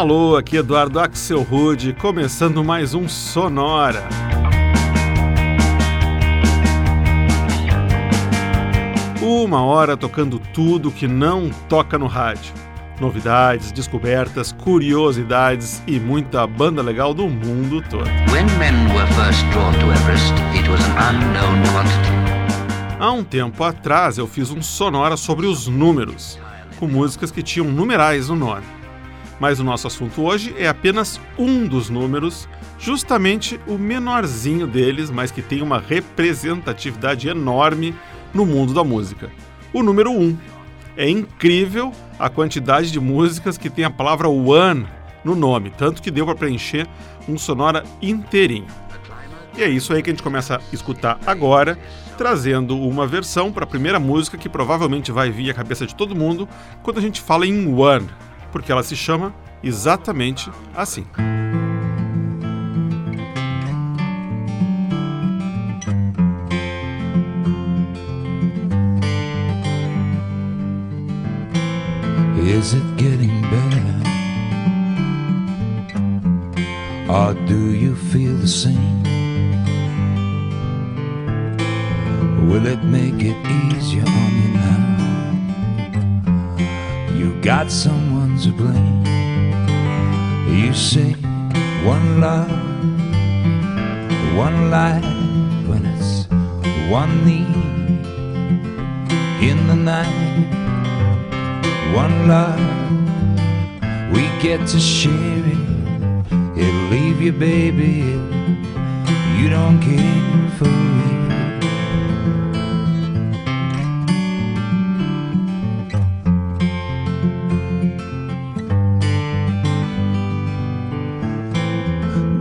Alô, aqui Eduardo Axel Rude, começando mais um Sonora. Uma hora tocando tudo que não toca no rádio. Novidades, descobertas, curiosidades e muita banda legal do mundo todo. Há um tempo atrás eu fiz um sonora sobre os números, com músicas que tinham numerais no nome. Mas o nosso assunto hoje é apenas um dos números, justamente o menorzinho deles, mas que tem uma representatividade enorme no mundo da música. O número 1. Um. É incrível a quantidade de músicas que tem a palavra one no nome, tanto que deu para preencher um sonora inteirinho. E é isso aí que a gente começa a escutar agora, trazendo uma versão para a primeira música que provavelmente vai vir à cabeça de todo mundo quando a gente fala em One, porque ela se chama exatamente assim. Is it getting better? Or do you feel the same? Will it make it easier on you? You got someone to blame. You say one love, one life, when it's one need in the night, one love. We get to share it. It'll leave you, baby, you don't care for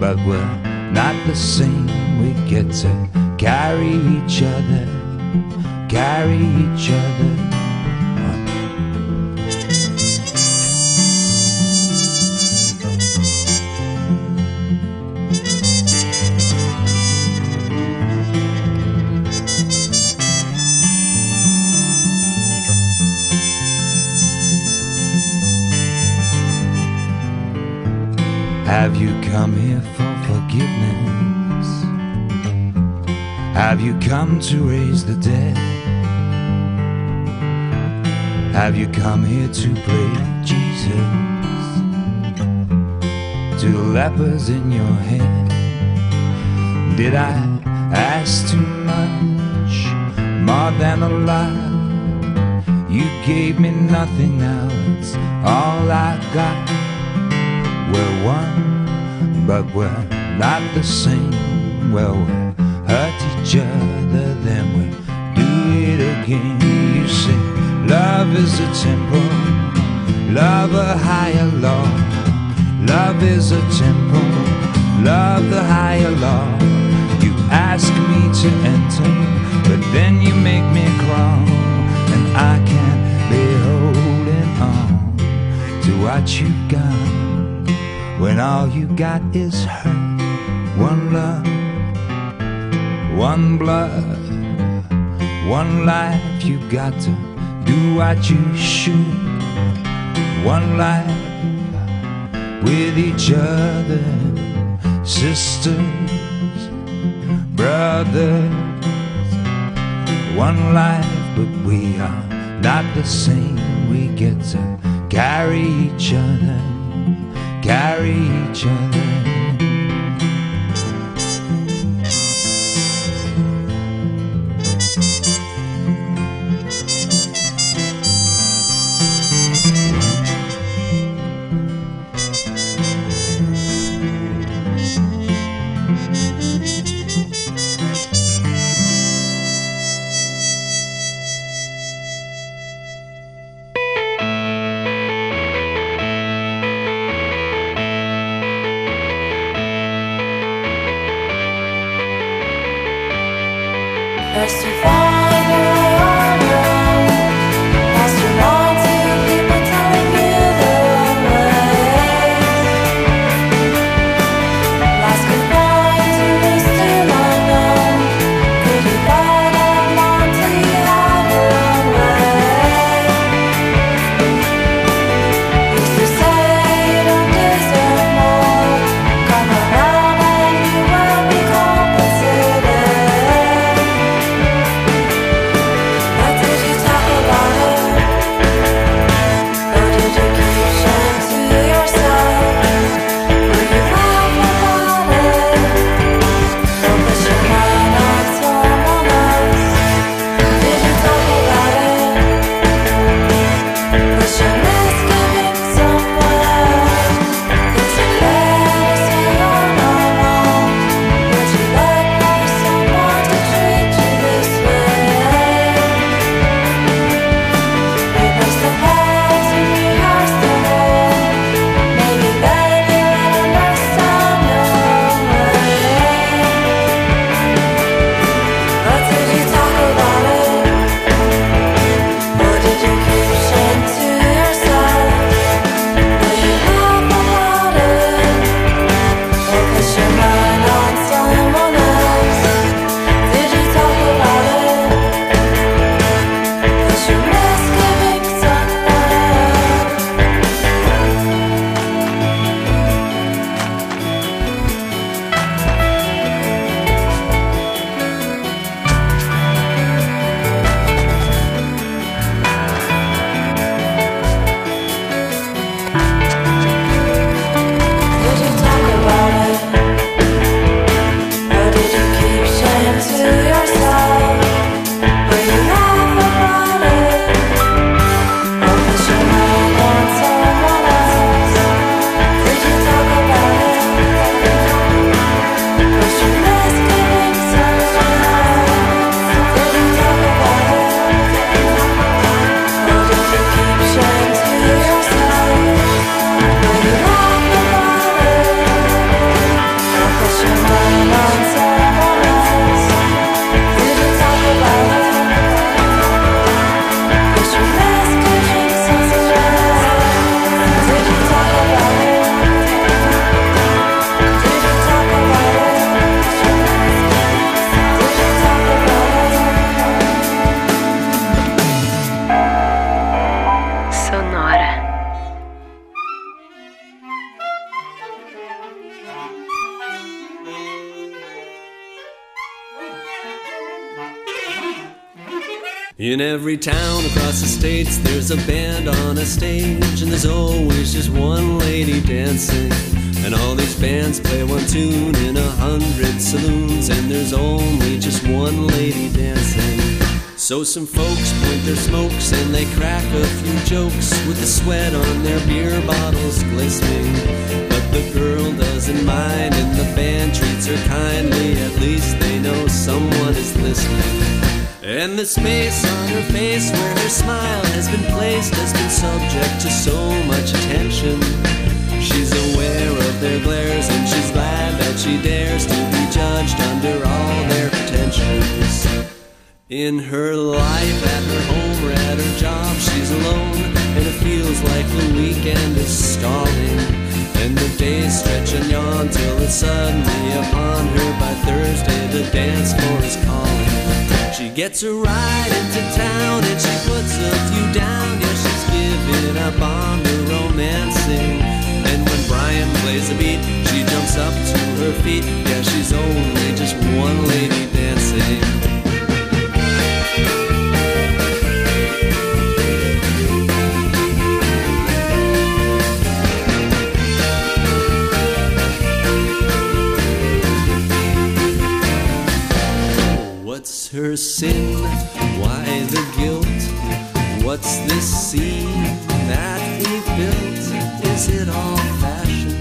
but we're not the same. We get to carry each other, carry each other. Come here for forgiveness? Have you come to raise the dead? Have you come here to pray Jesus to lepers in your head? Did I ask too much, more than a lot? You gave me nothing now, it's all I got. We're one, but we're not the same. Well, we hurt each other, then we do it again. You say love is a temple, love a higher law. Love is a temple, love the higher law. You ask me to enter, but then you make me crawl, and I can't be holding on to what you've got when all you got is hurt. One love, one blood, one life. You got to do what you should. One life with each other, sisters, brothers. One life, but we are not the same. We get to carry each other carry each other. There's a band on a stage, and there's always just one lady dancing. And all these bands play one tune in a hundred saloons, and there's only just one lady dancing. So some folks point their smokes and they crack a few jokes with the sweat on their beer bottles glistening. But the girl doesn't mind, and the band treats her kindly. At least they know someone is listening. And the space on her face where her smile has been placed has been subject to so much attention. She's aware of their glares and she's glad that she dares to be judged under all their pretensions. In her life, at her home or at her job, she's alone, and it feels like the weekend is stalling. And the days stretch and yawn till it's suddenly upon her by Thursday the dance floor is calling. She gets a ride into town and she puts a few down. Yeah, she's giving up on the romancing. And when Brian plays a beat, she jumps up to her feet. Yeah, she's only just one lady dancing. Her sin? Why the guilt? What's this scene that we've built? Is it all fashion?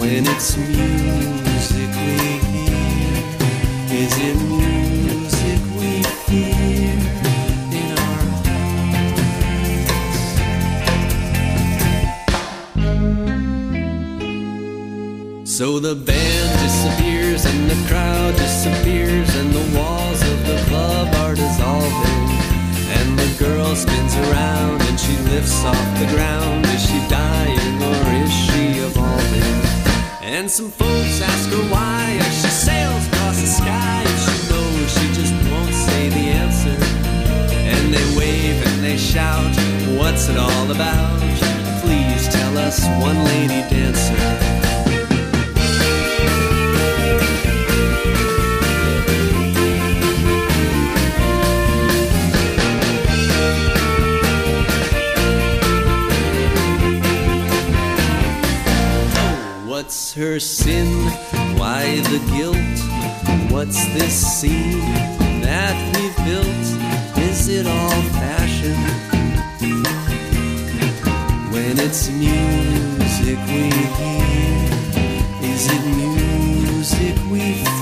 When it's music we hear, is it So the band disappears and the crowd disappears and the walls of the club are dissolving. And the girl spins around and she lifts off the ground. Is she dying or is she evolving? And some folks ask her why. As she sails across the sky and she knows she just won't say the answer. And they wave and they shout what's it all about? Please tell us one lady dancer Her sin? Why the guilt? What's this scene that we've built? Is it all fashion? When it's music we hear, is it music we feel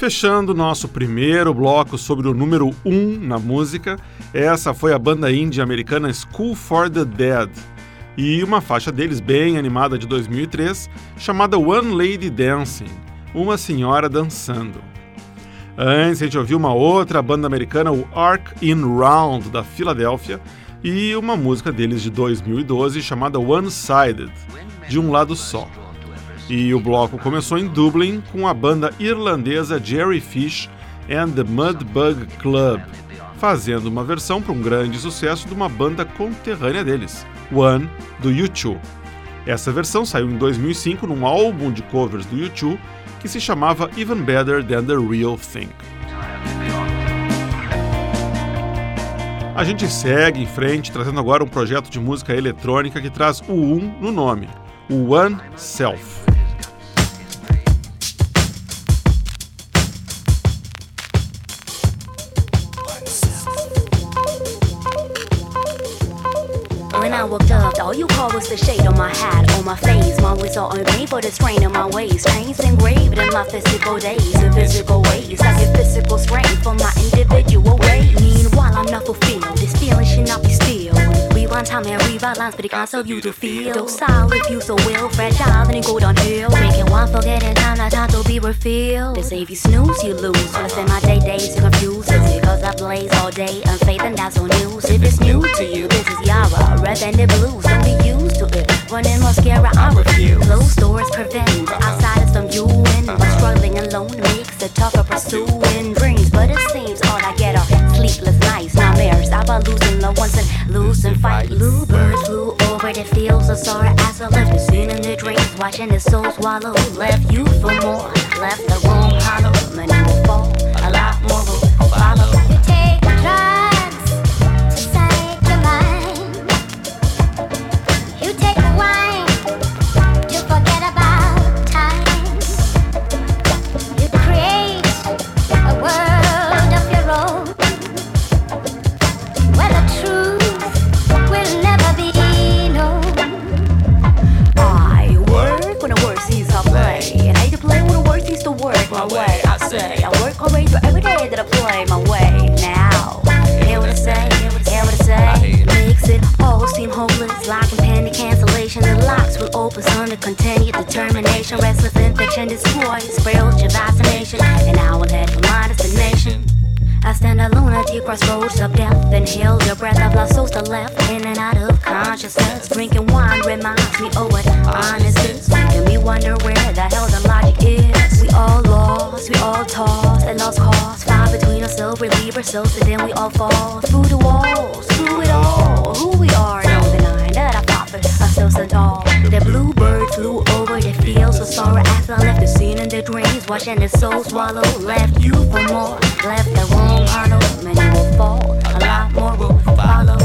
Fechando nosso primeiro bloco sobre o número 1 um na música, essa foi a banda indie americana School for the Dead e uma faixa deles bem animada de 2003 chamada One Lady Dancing Uma Senhora Dançando. Antes a gente ouviu uma outra banda americana, o Arc in Round da Filadélfia, e uma música deles de 2012 chamada One Sided De um Lado Só. E o bloco começou em Dublin com a banda irlandesa Jerry Fish and the Mudbug Club, fazendo uma versão para um grande sucesso de uma banda conterrânea deles, One, do U2. Essa versão saiu em 2005 num álbum de covers do U2 que se chamava Even Better Than the Real Thing. A gente segue em frente trazendo agora um projeto de música eletrônica que traz o um no nome, o One Self. When I woke up, all you called was the shade on my hat, on my face. My wits on me for the strain on my ways. Chains engraved in my physical days, in physical ways. I get physical strength for my individual ways. Meanwhile, I'm not fulfilled. This feeling should not be still. Rewind time and rebalance, but it can't serve you to feel. Docile if you so will, fragile, then it go downhill. Making one forgetting time, not time to be refilled. They say if you snooze, you lose. So I spend my day days to confuse. Is it cause I blaze all day, unfaith and that's on news? If it's new to you, this is Yara red and the blues. Don't be used to it. Running mascara, I refuse. Closed doors prevent outsiders from you and struggling alone makes it tougher pursuing dreams. But never losing loved ones and losing fight. Bluebird flew over the fields of sorrow as I left. Seen in the dreams, watching his soul swallow. Left you for more, left the room hollow. Many will fall. to play my way now. Hear what I say, hear what I say. Makes it all seem hopeless, like in panic cancellation. It locks will open sun to continued determination. Restless infection destroys spiritual vaccination. And I will head for my destination. I stand alone at the crossroads of death and heal your breath of lost souls to left in and out of consciousness. Drinking wine reminds me of what honest is, And we wonder where the hell the logic is. We all lost, we all tossed, and lost cause ourselves, then we all fall through the walls. Through it all, who we are, and all the that I thought for ourselves so all. The bluebird flew over the fields of sorrow after I left the scene in the dreams, watching the soul swallow. Left you for more, left that warm hollow. Many will fall, a lot more will follow.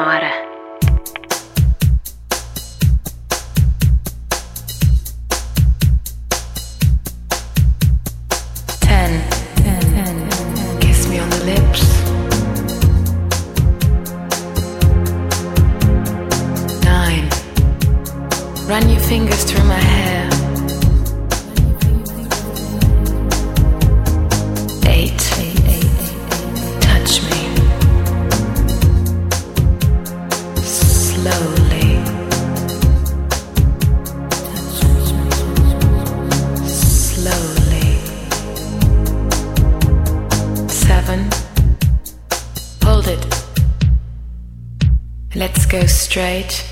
Senhora. Go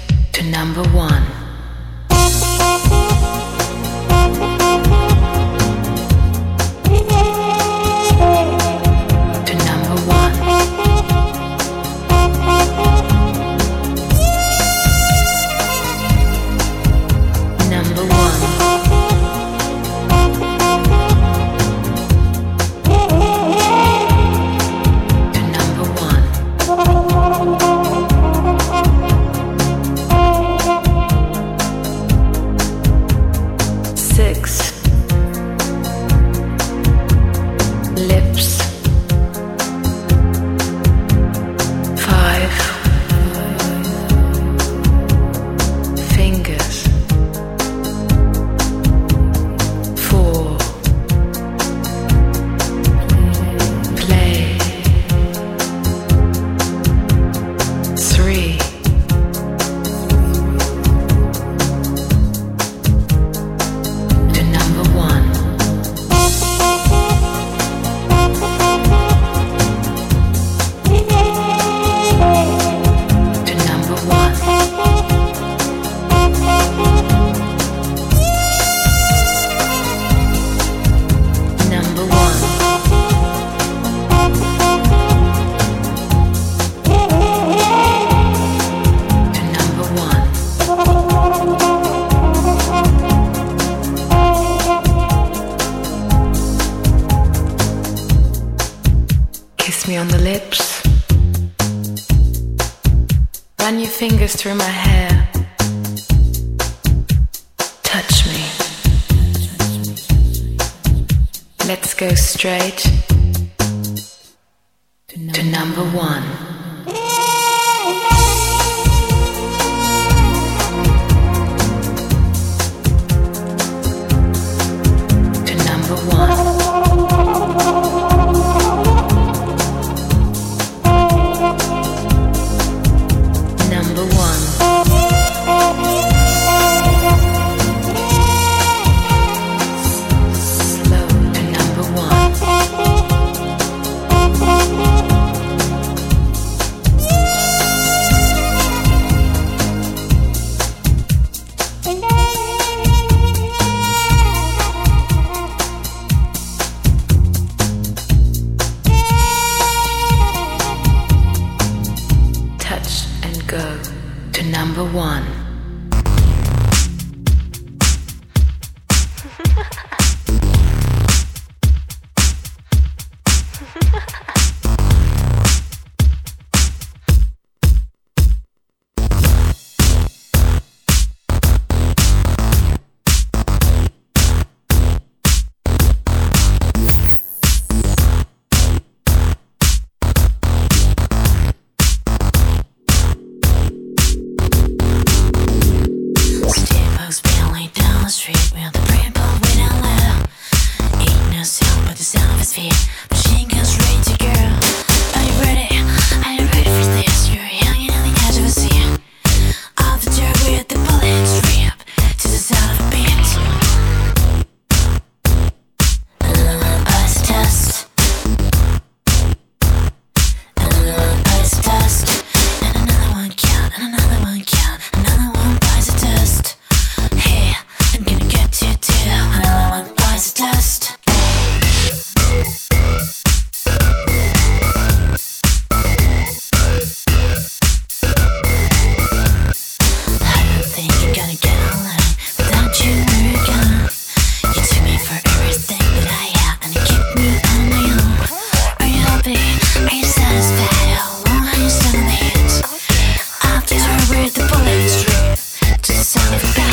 Yeah.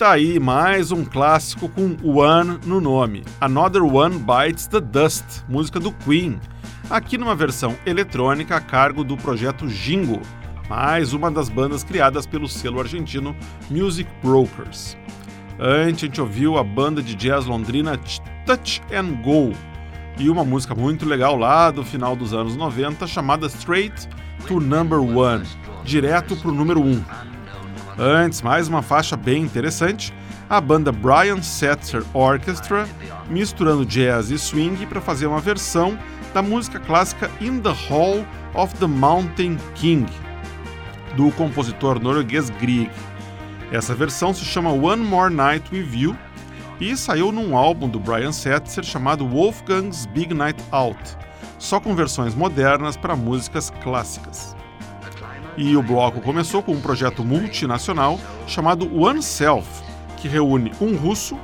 Tá aí mais um clássico com One no nome. Another One Bites the Dust, música do Queen. Aqui numa versão eletrônica a cargo do projeto Jingo, mais uma das bandas criadas pelo selo argentino Music Brokers. Antes a gente ouviu a banda de jazz londrina Touch and Go e uma música muito legal lá do final dos anos 90 chamada Straight to Number One, direto pro número 1. Um. Antes, mais uma faixa bem interessante, a banda Brian Setzer Orchestra, misturando jazz e swing para fazer uma versão da música clássica In the Hall of the Mountain King, do compositor norueguês Grieg. Essa versão se chama One More Night With You e saiu num álbum do Brian Setzer chamado Wolfgang's Big Night Out, só com versões modernas para músicas clássicas. E o bloco começou com um projeto multinacional chamado One Self, que reúne um russo,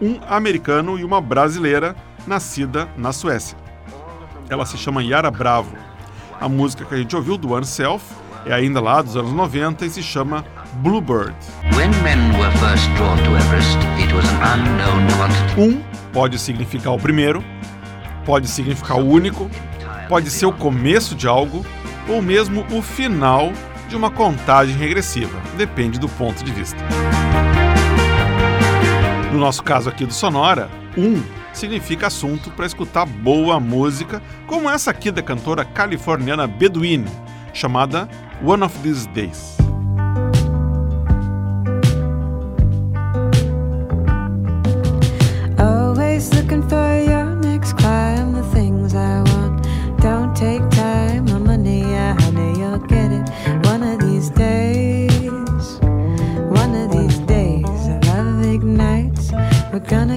um americano e uma brasileira nascida na Suécia. Ela se chama Yara Bravo. A música que a gente ouviu do One Self é ainda lá dos anos 90 e se chama Bluebird. Everest. Um pode significar o primeiro, pode significar o único, pode ser o começo de algo ou mesmo o final de uma contagem regressiva, depende do ponto de vista. No nosso caso aqui do Sonora, um significa assunto para escutar boa música, como essa aqui da cantora californiana Bedouin, chamada One of These Days.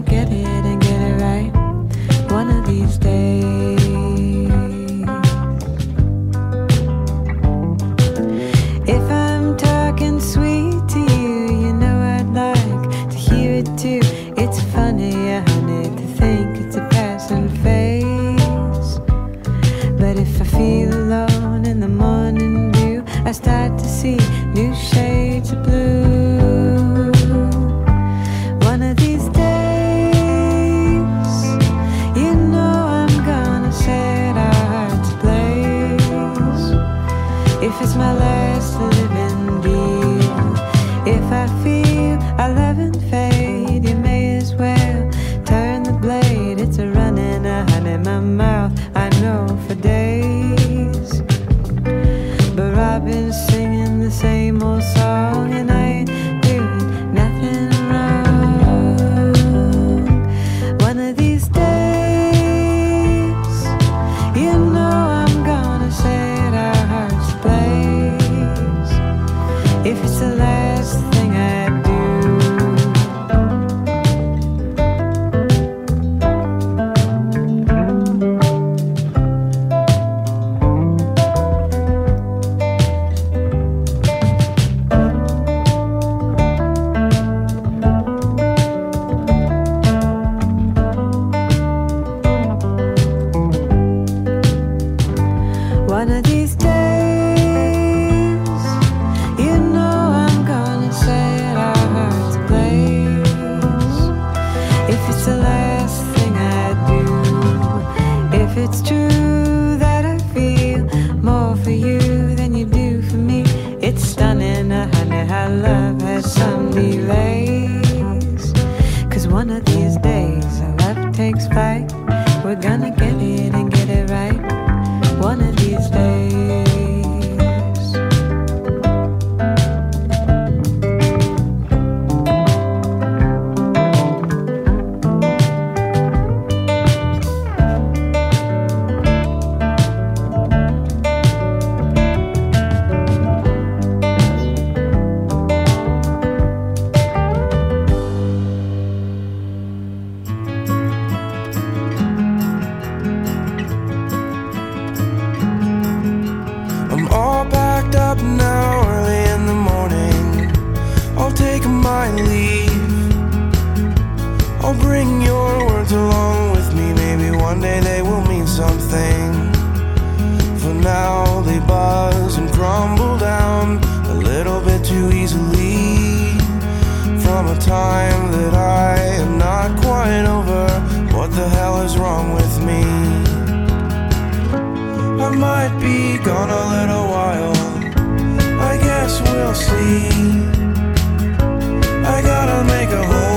Get it I'll bring your words along with me. Maybe one day they will mean something. For now, they buzz and crumble down a little bit too easily. From a time that I am not quite over. What the hell is wrong with me? I might be gone a little while. I guess we'll see. I gotta make a home.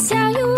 相遇。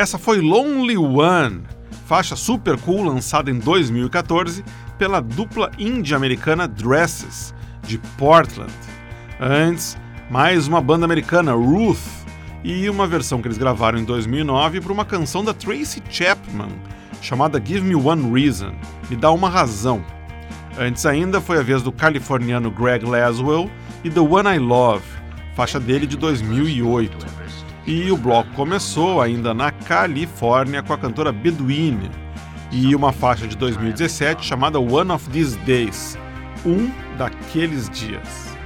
Essa foi Lonely One, faixa super cool lançada em 2014 pela dupla indie-americana Dresses, de Portland. Antes, mais uma banda americana, Ruth, e uma versão que eles gravaram em 2009 para uma canção da Tracy Chapman, chamada Give Me One Reason Me Dá Uma Razão. Antes ainda foi a vez do californiano Greg Laswell e The One I Love, faixa dele de 2008. E o bloco começou ainda na Califórnia com a cantora Beduine e uma faixa de 2017 chamada One of These Days um daqueles dias.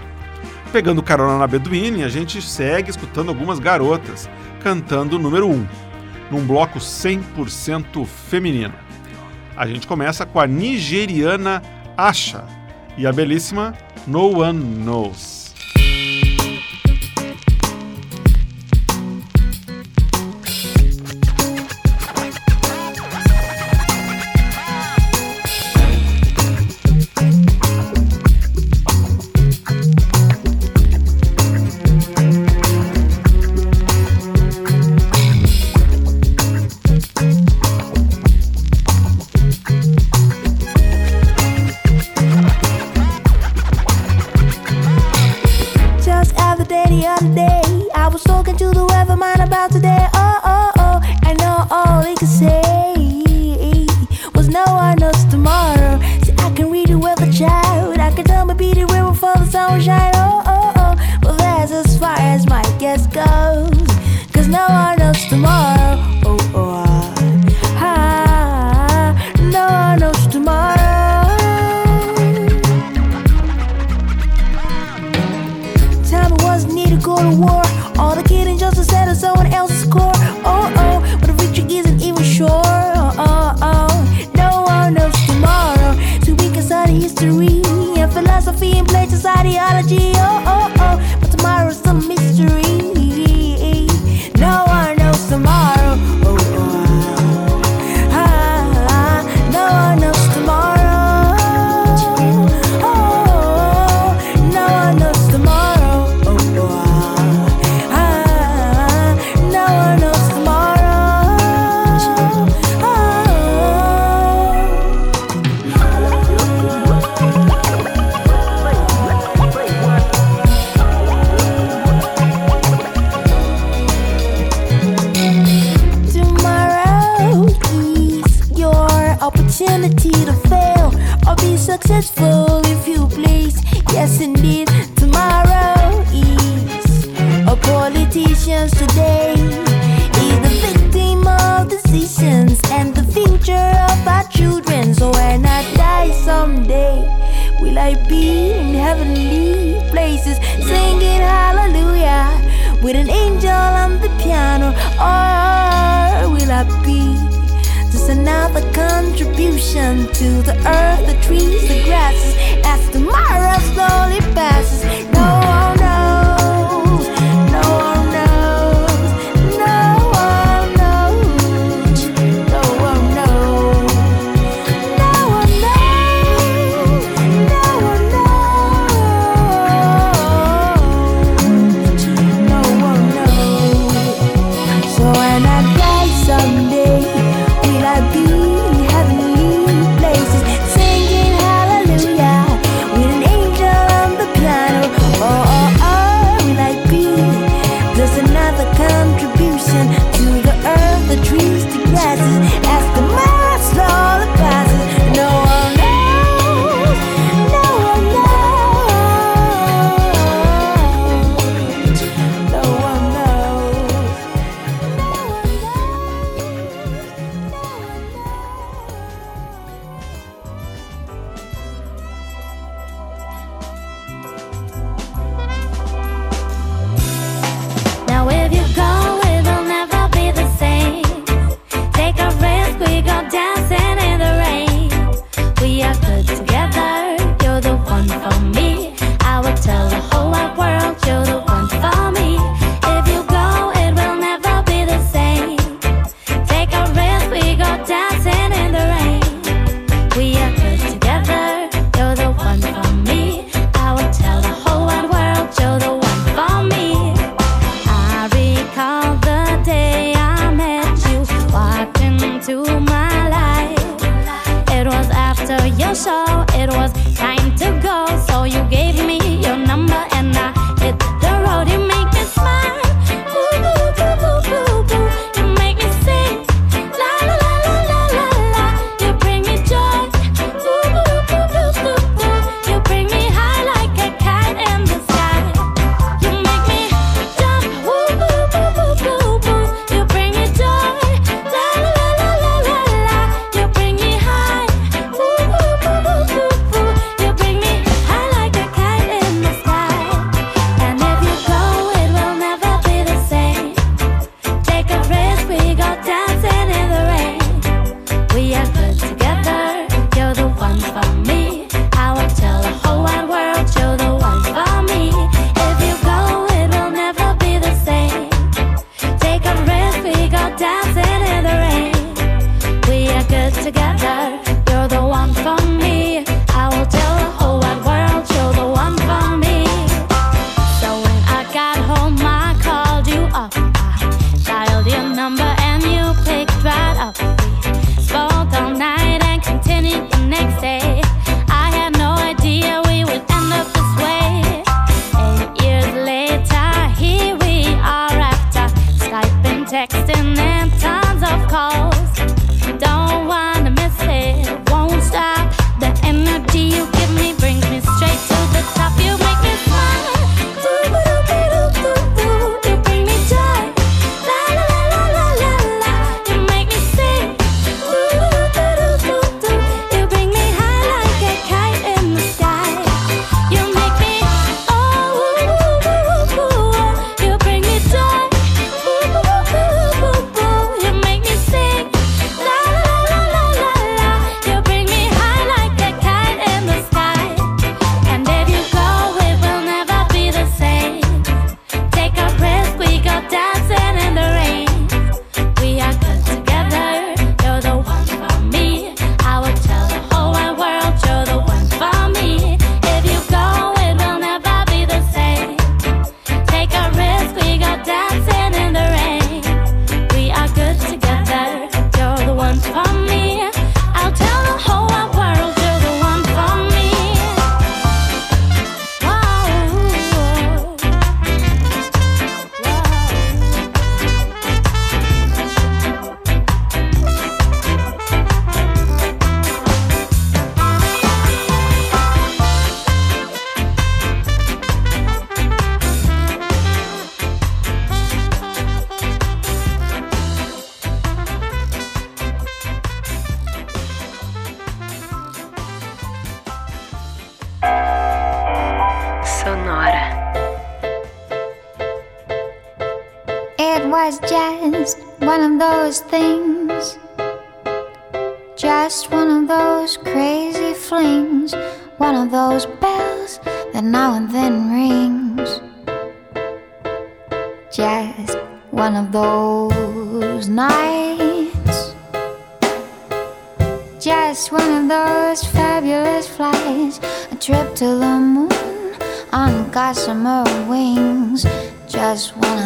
Pegando carona na Beduine, a gente segue escutando algumas garotas cantando o número 1, num bloco 100% feminino. A gente começa com a nigeriana Asha e a belíssima No One Knows. Bonjour.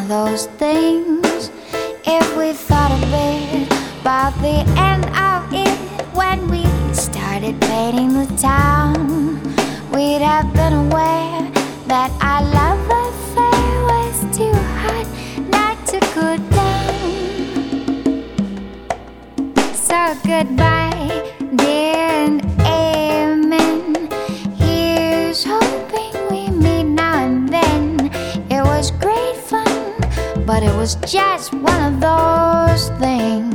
Those things. If we thought a bit about the end of it when we started painting the town, we'd have been aware that our love affair was too hot not to go down. So goodbye, was just one of those things.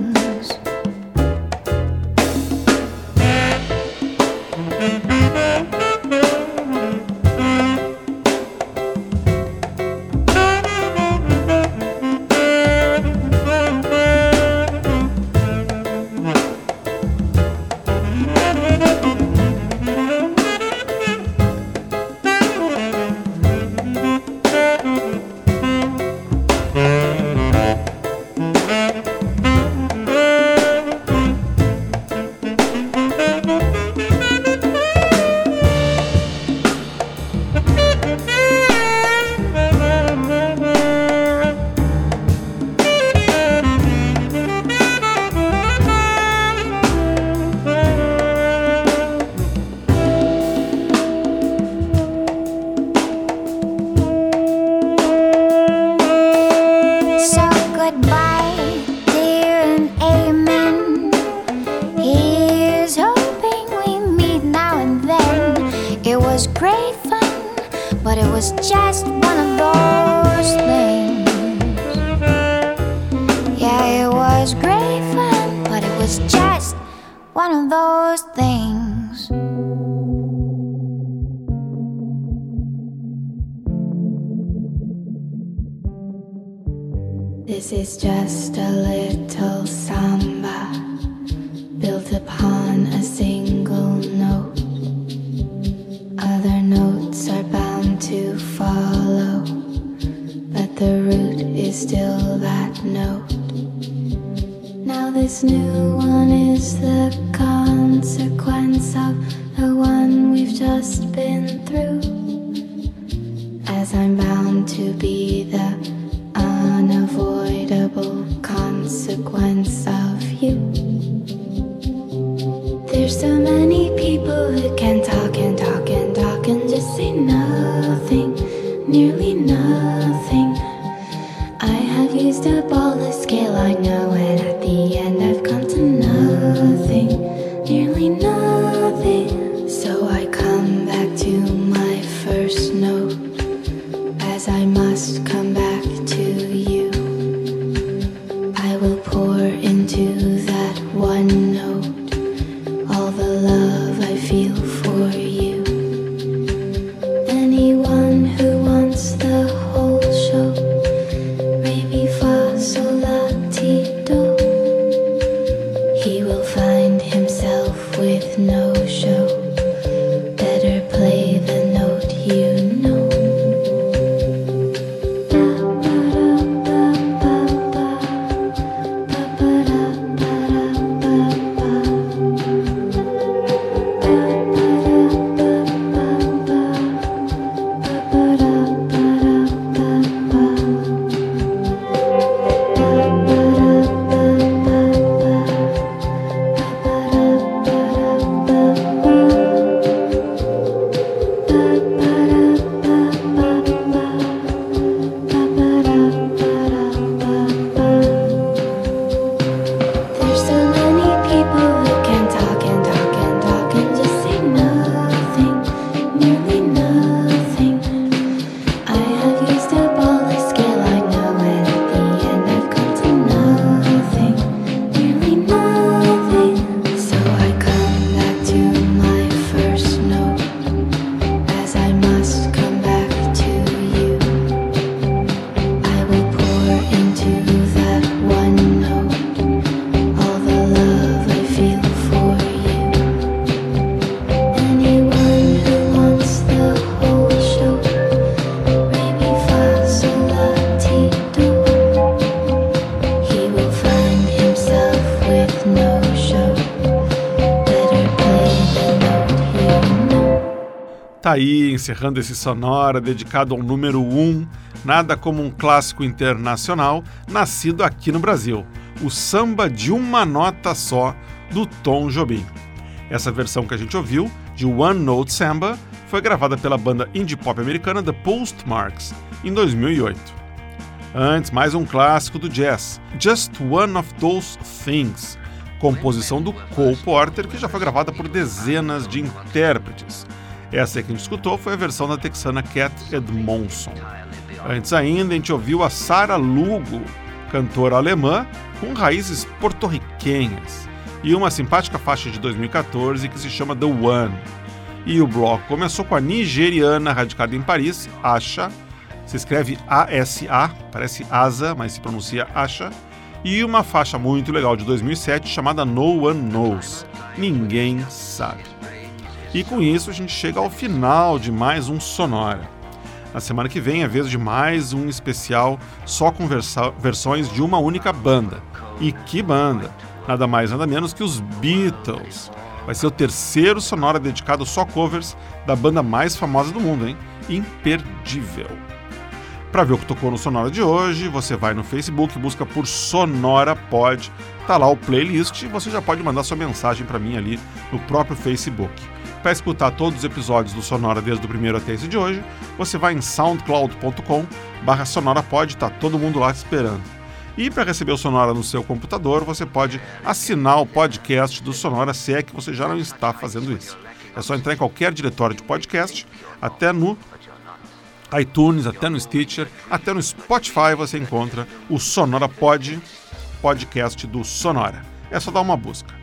Was great fun, but it was just one of those things. This is just a little samba built upon a single note. Other notes are bound to follow, but the root is still This new one is the consequence of the one we've just been through. As I'm bound to be the unavoidable consequence of you. There's so many people who can talk and talk and talk and just say nothing, nearly nothing. I have used up all the scale I know, nearly nothing. Encerrando esse sonora dedicado ao número 1, um, nada como um clássico internacional nascido aqui no Brasil, o samba de uma nota só do Tom Jobim. Essa versão que a gente ouviu, de One Note Samba, foi gravada pela banda indie pop americana The Postmarks em 2008. Antes, mais um clássico do jazz, Just One of Those Things, composição do Cole Porter, que já foi gravada por dezenas de intérpretes. Essa que a gente escutou foi a versão da texana Cat Edmondson. Antes ainda, a gente ouviu a Sarah Lugo, cantora alemã com raízes porto-riquenhas, e uma simpática faixa de 2014 que se chama The One. E o bloco começou com a nigeriana radicada em Paris, Asha, se escreve A-S-A, parece Asa, mas se pronuncia Asha, e uma faixa muito legal de 2007 chamada No One Knows, Ninguém Sabe. E com isso a gente chega ao final de mais um Sonora. Na semana que vem é vez de mais um especial só com versões de uma única banda. E que banda! Nada mais nada menos que os Beatles. Vai ser o terceiro Sonora dedicado só covers da banda mais famosa do mundo, hein? Imperdível. Para ver o que tocou no Sonora de hoje, você vai no Facebook, busca por Sonora Pod, tá lá o playlist e você já pode mandar sua mensagem para mim ali no próprio Facebook. Para escutar todos os episódios do Sonora desde o primeiro até esse de hoje, você vai em soundcloud.com barra sonorapod, tá todo mundo lá esperando. E para receber o Sonora no seu computador, você pode assinar o podcast do Sonora se é que você já não está fazendo isso. É só entrar em qualquer diretório de podcast, até no iTunes, até no Stitcher, até no Spotify você encontra o Sonora Pod, podcast do Sonora. É só dar uma busca.